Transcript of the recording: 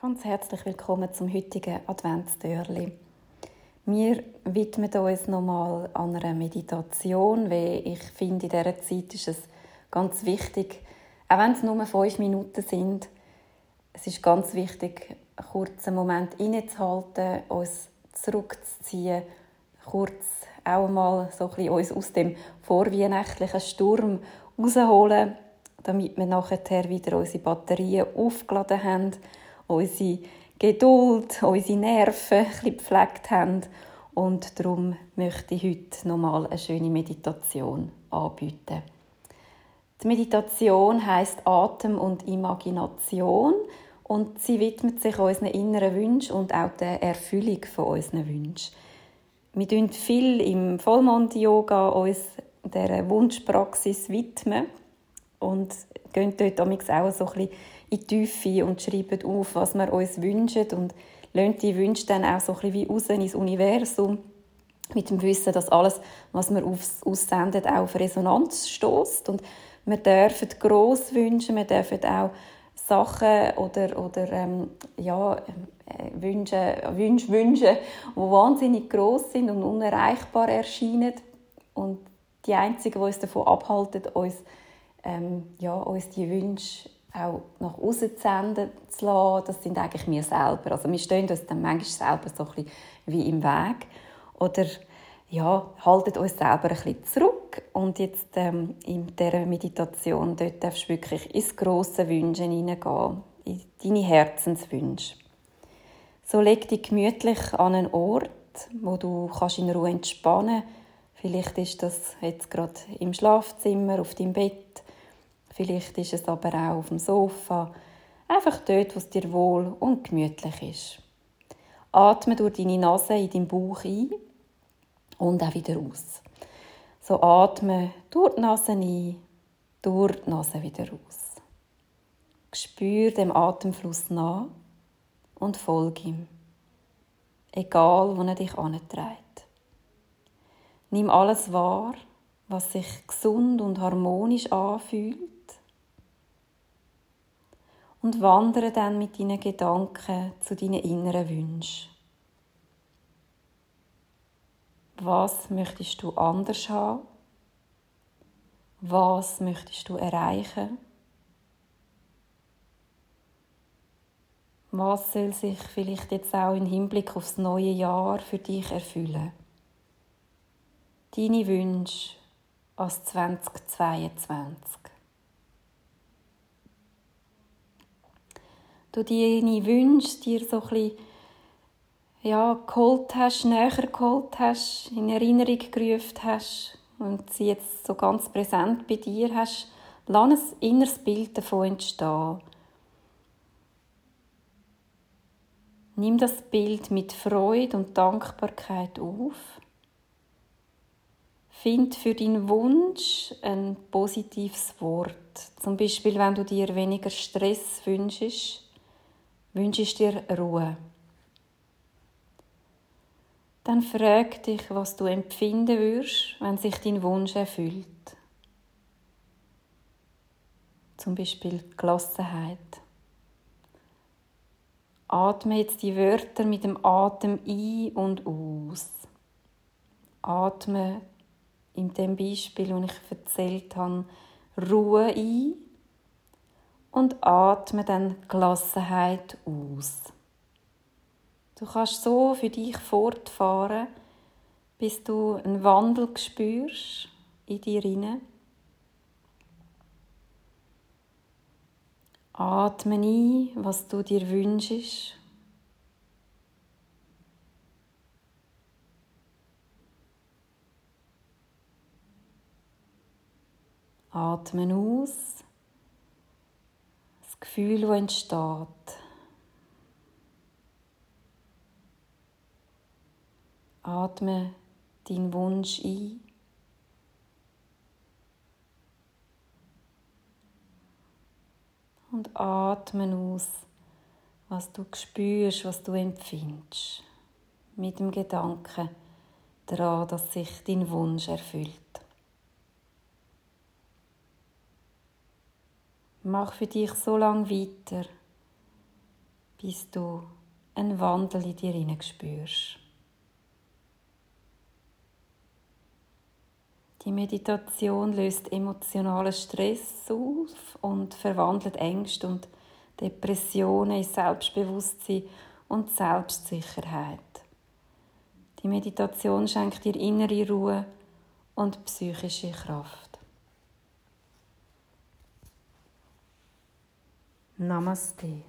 Ganz herzlich willkommen zum heutigen Adventstörli. Wir widmen uns nochmal an einer Meditation, weil ich finde, in dieser Zeit ist es ganz wichtig, auch wenn es nur fünf Minuten sind, es ist ganz wichtig, einen kurzen Moment innezuhalten, uns zurückzuziehen, kurz auch mal so ein bisschen uns aus dem vorweihnachtlichen Sturm rausholen, damit wir nachher wieder unsere Batterien aufgeladen haben unsere Geduld, unsere Nerven ein gepflegt haben. Und darum möchte ich heute nochmal eine schöne Meditation anbieten. Die Meditation heißt Atem und Imagination und sie widmet sich unseren inneren Wünschen und auch der Erfüllung von unseren Wünschen. Wir widmen viel im Vollmond-Yoga uns dieser Wunschpraxis widmen und gehen dort auch so ein bisschen in die Tiefe und schreiben auf, was wir uns wünschen und lassen die Wünsche dann auch so ein bisschen wie raus ins Universum mit dem Wissen, dass alles, was wir aussenden, auch auf Resonanz stößt. Und wir dürfen gross wünschen, wir dürfen auch Sachen oder, oder ähm, ja, äh, Wünsche, Wünsche wünschen, die wahnsinnig gross sind und unerreichbar erscheinen. Und die Einzigen, die uns davon abhalten, uns, ähm, ja, uns die Wünsche auch nach außen senden zu lassen, das sind eigentlich wir selber. Also wir stehen uns dann manchmal selber so ein bisschen wie im Weg oder ja, haltet uns selber ein bisschen zurück und jetzt ähm, in dieser Meditation dort darfst du wirklich ins grosse Wünschen hineingehen, in deine Herzenswünsche. So leg dich gemütlich an einen Ort, wo du kannst in Ruhe entspannen kannst. Vielleicht ist das jetzt gerade im Schlafzimmer, auf deinem Bett Vielleicht ist es aber auch auf dem Sofa. Einfach dort, wo es dir wohl und gemütlich ist. Atme durch deine Nase in deinen Bauch ein und auch wieder aus. So atme durch die Nase ein, durch die Nase wieder aus. Spür dem Atemfluss nach und folge ihm. Egal, wo er dich antreibt. Nimm alles wahr, was sich gesund und harmonisch anfühlt und wandere dann mit deinen Gedanken zu deinen inneren Wünschen. Was möchtest du anders haben? Was möchtest du erreichen? Was soll sich vielleicht jetzt auch im Hinblick aufs neue Jahr für dich erfüllen? Deine Wünsche als 2022. du deine Wünsche dir so ein bisschen, ja, geholt hast, näher geholt hast, in Erinnerung gerufen hast und sie jetzt so ganz präsent bei dir hast, lass ein inneres Bild davon entstehen. Nimm das Bild mit Freude und Dankbarkeit auf. Find für deinen Wunsch ein positives Wort. Zum Beispiel, wenn du dir weniger Stress wünschst, wünsche ich dir Ruhe. Dann frag dich, was du empfinden würdest, wenn sich dein Wunsch erfüllt. Zum Beispiel Gelassenheit. Atme jetzt die Wörter mit dem Atem ein und aus. Atme in dem Beispiel, das ich erzählt habe, Ruhe ein und atme dann Gelassenheit aus. Du kannst so für dich fortfahren, bis du einen Wandel spürst in dir hinein. Atme ein, was du dir wünschst. Atme aus. Gefühl, das entsteht. Atme deinen Wunsch ein. Und atme aus, was du spürst, was du empfindest. Mit dem Gedanken daran, dass sich dein Wunsch erfüllt. Mach für dich so lange weiter, bis du einen Wandel in dir hinein spürst. Die Meditation löst emotionalen Stress auf und verwandelt Ängste und Depressionen in Selbstbewusstsein und Selbstsicherheit. Die Meditation schenkt dir innere Ruhe und psychische Kraft. Namastê.